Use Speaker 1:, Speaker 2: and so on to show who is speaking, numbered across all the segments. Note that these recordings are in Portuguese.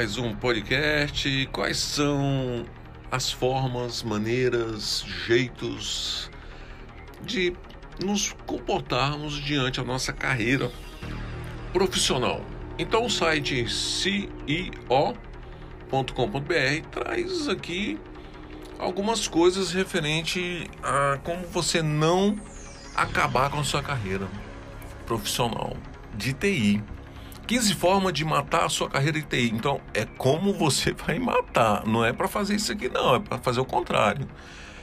Speaker 1: Mais um podcast. Quais são as formas, maneiras, jeitos de nos comportarmos diante da nossa carreira profissional? Então, o site ceo.com.br traz aqui algumas coisas referente a como você não acabar com a sua carreira profissional de TI. 15 formas de matar a sua carreira de TI. Então, é como você vai matar. Não é para fazer isso aqui, não. É para fazer o contrário.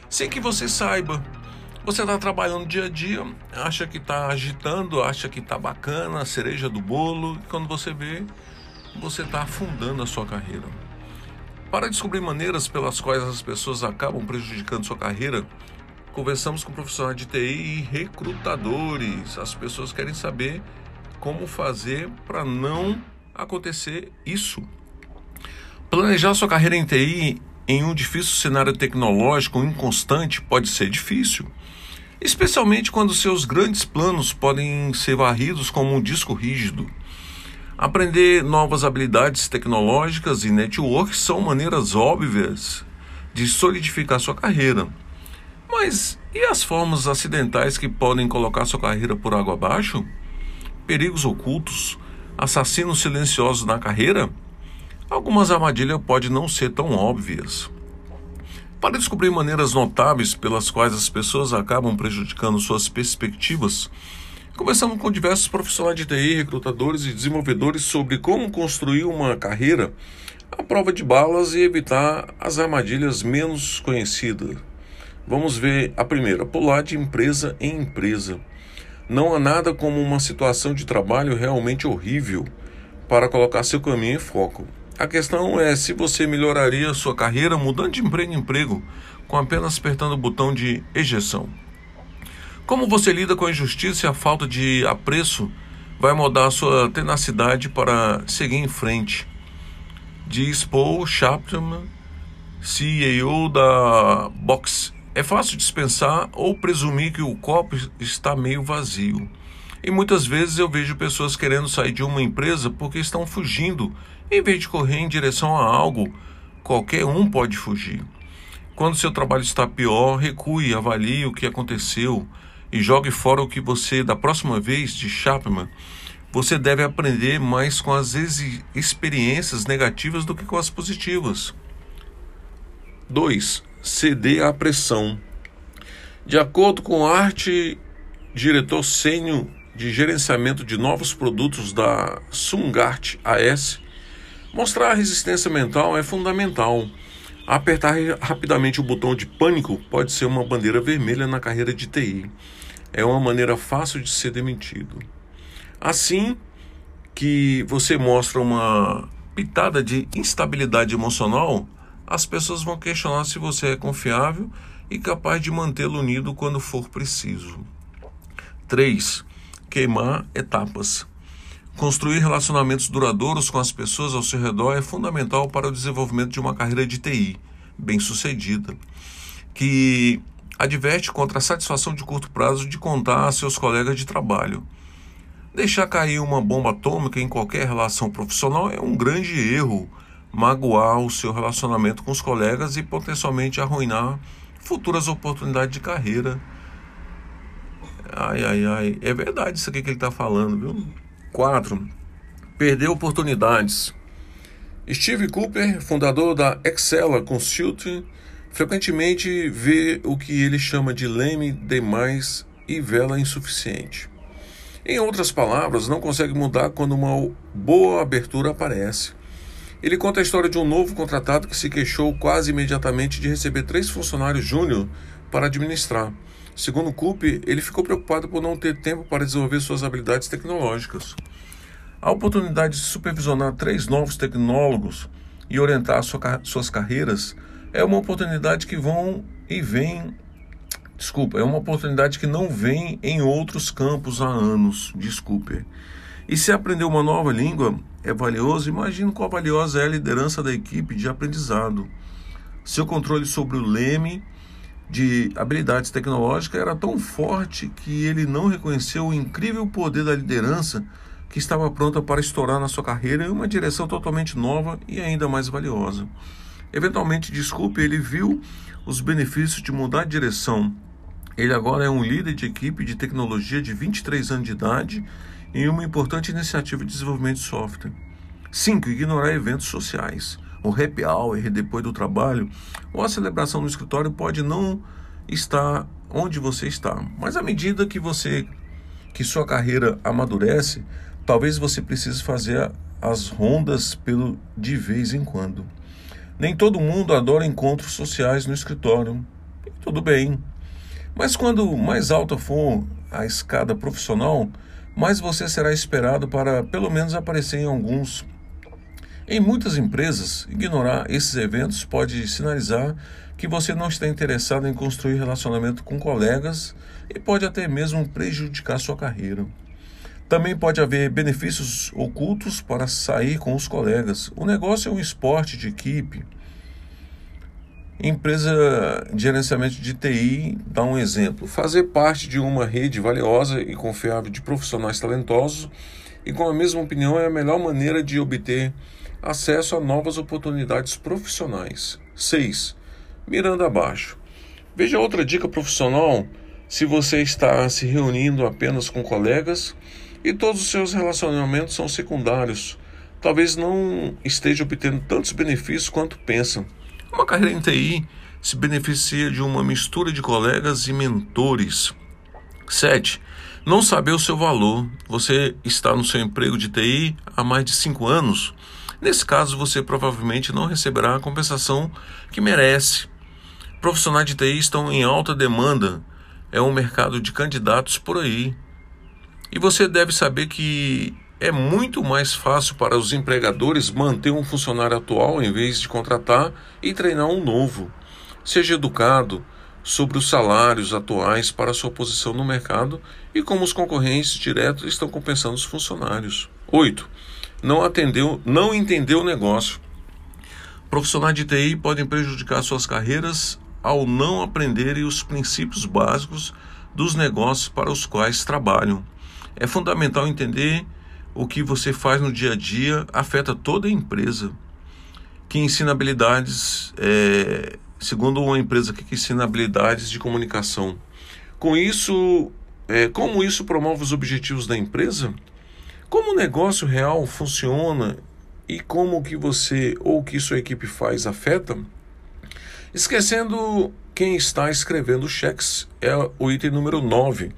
Speaker 1: Sem que você saiba. Você está trabalhando dia a dia, acha que está agitando, acha que está bacana, a cereja do bolo. E quando você vê, você está afundando a sua carreira. Para descobrir maneiras pelas quais as pessoas acabam prejudicando sua carreira, conversamos com profissionais de TI e recrutadores. As pessoas querem saber como fazer para não acontecer isso. Planejar sua carreira em TI em um difícil cenário tecnológico inconstante pode ser difícil, especialmente quando seus grandes planos podem ser varridos como um disco rígido. Aprender novas habilidades tecnológicas e network são maneiras óbvias de solidificar sua carreira. Mas e as formas acidentais que podem colocar sua carreira por água abaixo? Perigos ocultos, assassinos silenciosos na carreira? Algumas armadilhas podem não ser tão óbvias. Para descobrir maneiras notáveis pelas quais as pessoas acabam prejudicando suas perspectivas, conversamos com diversos profissionais de TI, recrutadores e desenvolvedores sobre como construir uma carreira à prova de balas e evitar as armadilhas menos conhecidas. Vamos ver a primeira: pular de empresa em empresa. Não há nada como uma situação de trabalho realmente horrível para colocar seu caminho em foco. A questão é se você melhoraria sua carreira mudando de emprego em emprego com apenas apertando o botão de ejeção. Como você lida com a injustiça e a falta de apreço vai mudar sua tenacidade para seguir em frente. Diz Paul Chapman, CEO da Box é fácil dispensar ou presumir que o copo está meio vazio. E muitas vezes eu vejo pessoas querendo sair de uma empresa porque estão fugindo, em vez de correr em direção a algo. Qualquer um pode fugir. Quando seu trabalho está pior, recue, avalie o que aconteceu e jogue fora o que você, da próxima vez, de Chapman, você deve aprender mais com as experiências negativas do que com as positivas. 2 ceder à pressão. De acordo com arte diretor sênior de gerenciamento de novos produtos da Sungart AS, mostrar a resistência mental é fundamental. Apertar rapidamente o botão de pânico pode ser uma bandeira vermelha na carreira de TI. É uma maneira fácil de ser demitido. Assim que você mostra uma pitada de instabilidade emocional, as pessoas vão questionar se você é confiável e capaz de mantê-lo unido quando for preciso. 3. Queimar etapas. Construir relacionamentos duradouros com as pessoas ao seu redor é fundamental para o desenvolvimento de uma carreira de TI bem-sucedida, que adverte contra a satisfação de curto prazo de contar a seus colegas de trabalho. Deixar cair uma bomba atômica em qualquer relação profissional é um grande erro magoar o seu relacionamento com os colegas e potencialmente arruinar futuras oportunidades de carreira. Ai, ai, ai. É verdade isso aqui que ele está falando, viu? 4. Perder oportunidades. Steve Cooper, fundador da Excella Consulting, frequentemente vê o que ele chama de leme demais e vela insuficiente. Em outras palavras, não consegue mudar quando uma boa abertura aparece. Ele conta a história de um novo contratado que se queixou quase imediatamente de receber três funcionários júnior para administrar. Segundo Coupe, ele ficou preocupado por não ter tempo para desenvolver suas habilidades tecnológicas. A oportunidade de supervisionar três novos tecnólogos e orientar sua, suas carreiras é uma oportunidade que vão e vem. Desculpa, é uma oportunidade que não vem em outros campos há anos. Desculpe. E se aprender uma nova língua é valioso, imagine qual valiosa é a liderança da equipe de aprendizado. Seu controle sobre o leme de habilidades tecnológicas era tão forte que ele não reconheceu o incrível poder da liderança que estava pronta para estourar na sua carreira em uma direção totalmente nova e ainda mais valiosa. Eventualmente, desculpe, ele viu os benefícios de mudar de direção. Ele agora é um líder de equipe de tecnologia de 23 anos de idade em uma importante iniciativa de desenvolvimento de software. 5. Ignorar eventos sociais. O happy hour depois do trabalho ou a celebração no escritório pode não estar onde você está, mas à medida que você que sua carreira amadurece, talvez você precise fazer as rondas pelo de vez em quando. Nem todo mundo adora encontros sociais no escritório. Tudo bem. Mas quando mais alta for a escada profissional, mais você será esperado para pelo menos aparecer em alguns. Em muitas empresas, ignorar esses eventos pode sinalizar que você não está interessado em construir relacionamento com colegas e pode até mesmo prejudicar sua carreira. Também pode haver benefícios ocultos para sair com os colegas. O negócio é um esporte de equipe. Empresa de gerenciamento de TI dá um exemplo. Fazer parte de uma rede valiosa e confiável de profissionais talentosos e com a mesma opinião é a melhor maneira de obter acesso a novas oportunidades profissionais. 6. Mirando abaixo. Veja outra dica profissional se você está se reunindo apenas com colegas e todos os seus relacionamentos são secundários. Talvez não esteja obtendo tantos benefícios quanto pensam. Uma carreira em TI se beneficia de uma mistura de colegas e mentores. 7. Não saber o seu valor. Você está no seu emprego de TI há mais de 5 anos. Nesse caso, você provavelmente não receberá a compensação que merece. Profissionais de TI estão em alta demanda. É um mercado de candidatos por aí. E você deve saber que é muito mais fácil para os empregadores manter um funcionário atual em vez de contratar e treinar um novo. Seja educado sobre os salários atuais para sua posição no mercado e como os concorrentes diretos estão compensando os funcionários. 8. Não atendeu, não entendeu o negócio. Profissionais de TI podem prejudicar suas carreiras ao não aprenderem os princípios básicos dos negócios para os quais trabalham. É fundamental entender o que você faz no dia a dia afeta toda a empresa. Que ensina habilidades, é, segundo uma empresa que ensina habilidades de comunicação. Com isso, é, como isso promove os objetivos da empresa? Como o negócio real funciona e como que você ou que sua equipe faz afeta? Esquecendo quem está escrevendo cheques é o item número 9,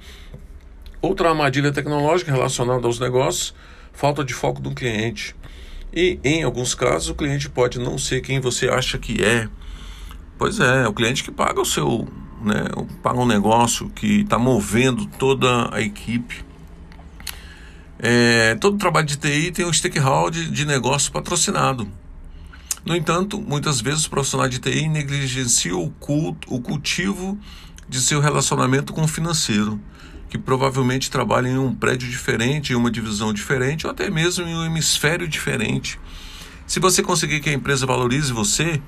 Speaker 1: Outra armadilha tecnológica relacionada aos negócios, falta de foco do cliente. E em alguns casos o cliente pode não ser quem você acha que é. Pois é, é o cliente que paga o seu, né, paga um negócio que está movendo toda a equipe. É, todo trabalho de TI tem um stakeholder de negócio patrocinado. No entanto, muitas vezes o profissional de TI negligencia o, culto, o cultivo de seu relacionamento com o financeiro que provavelmente trabalham em um prédio diferente, em uma divisão diferente, ou até mesmo em um hemisfério diferente. Se você conseguir que a empresa valorize você,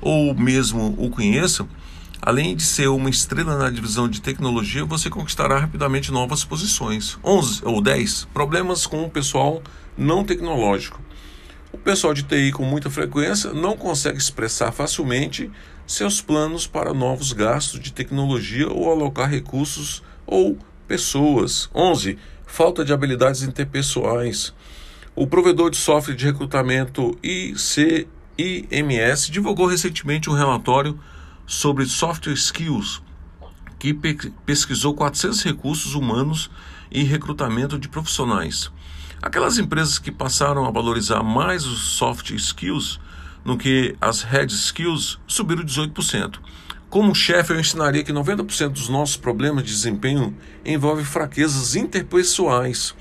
Speaker 1: ou mesmo o conheça, além de ser uma estrela na divisão de tecnologia, você conquistará rapidamente novas posições. 11 ou 10 problemas com o pessoal não tecnológico. O pessoal de TI com muita frequência não consegue expressar facilmente seus planos para novos gastos de tecnologia ou alocar recursos ou pessoas. 11. Falta de habilidades interpessoais. O provedor de software de recrutamento ICIMS divulgou recentemente um relatório sobre software skills que pesquisou 400 recursos humanos e recrutamento de profissionais. Aquelas empresas que passaram a valorizar mais os soft skills no que as hard skills subiram 18%. Como chefe, eu ensinaria que 90% dos nossos problemas de desempenho envolve fraquezas interpessoais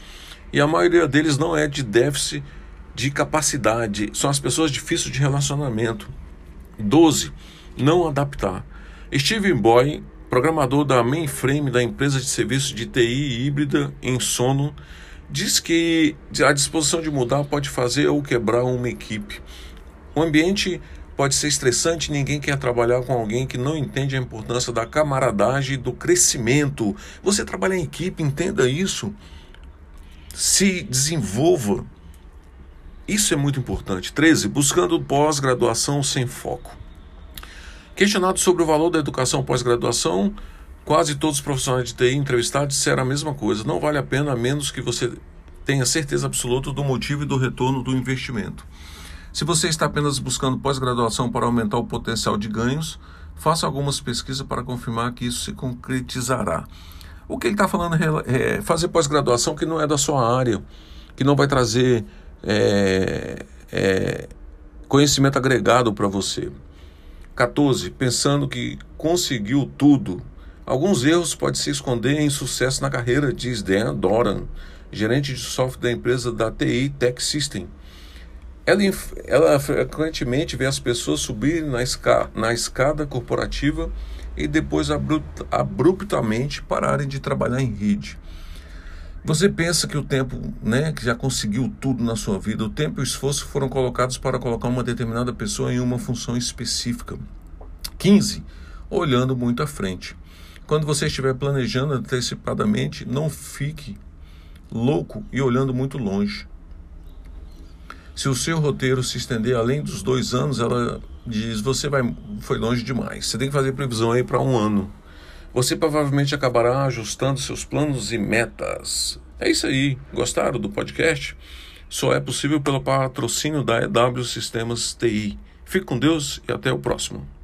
Speaker 1: e a maioria deles não é de déficit de capacidade, são as pessoas difíceis de relacionamento. 12. Não adaptar. Steven Boy, programador da mainframe da empresa de serviços de TI híbrida em sono, diz que a disposição de mudar pode fazer ou quebrar uma equipe. O ambiente pode ser estressante, ninguém quer trabalhar com alguém que não entende a importância da camaradagem e do crescimento. Você trabalha em equipe, entenda isso. Se desenvolva. Isso é muito importante. 13. Buscando pós-graduação sem foco. Questionado sobre o valor da educação pós-graduação, quase todos os profissionais de TI entrevistados disseram a mesma coisa. Não vale a pena a menos que você tenha certeza absoluta do motivo e do retorno do investimento. Se você está apenas buscando pós-graduação para aumentar o potencial de ganhos, faça algumas pesquisas para confirmar que isso se concretizará. O que ele está falando é fazer pós-graduação que não é da sua área, que não vai trazer é, é, conhecimento agregado para você. 14. Pensando que conseguiu tudo. Alguns erros podem se esconder em sucesso na carreira, diz Dan Doran, gerente de software da empresa da TI Tech System. Ela, ela frequentemente vê as pessoas subirem na, esca, na escada corporativa e depois abrupt, abruptamente pararem de trabalhar em rede. Você pensa que o tempo, né, que já conseguiu tudo na sua vida, o tempo e o esforço foram colocados para colocar uma determinada pessoa em uma função específica. 15. Olhando muito à frente. Quando você estiver planejando antecipadamente, não fique louco e olhando muito longe. Se o seu roteiro se estender além dos dois anos, ela diz você vai foi longe demais. Você tem que fazer previsão aí para um ano. Você provavelmente acabará ajustando seus planos e metas. É isso aí. Gostaram do podcast? Só é possível pelo patrocínio da EW Sistemas TI. Fique com Deus e até o próximo.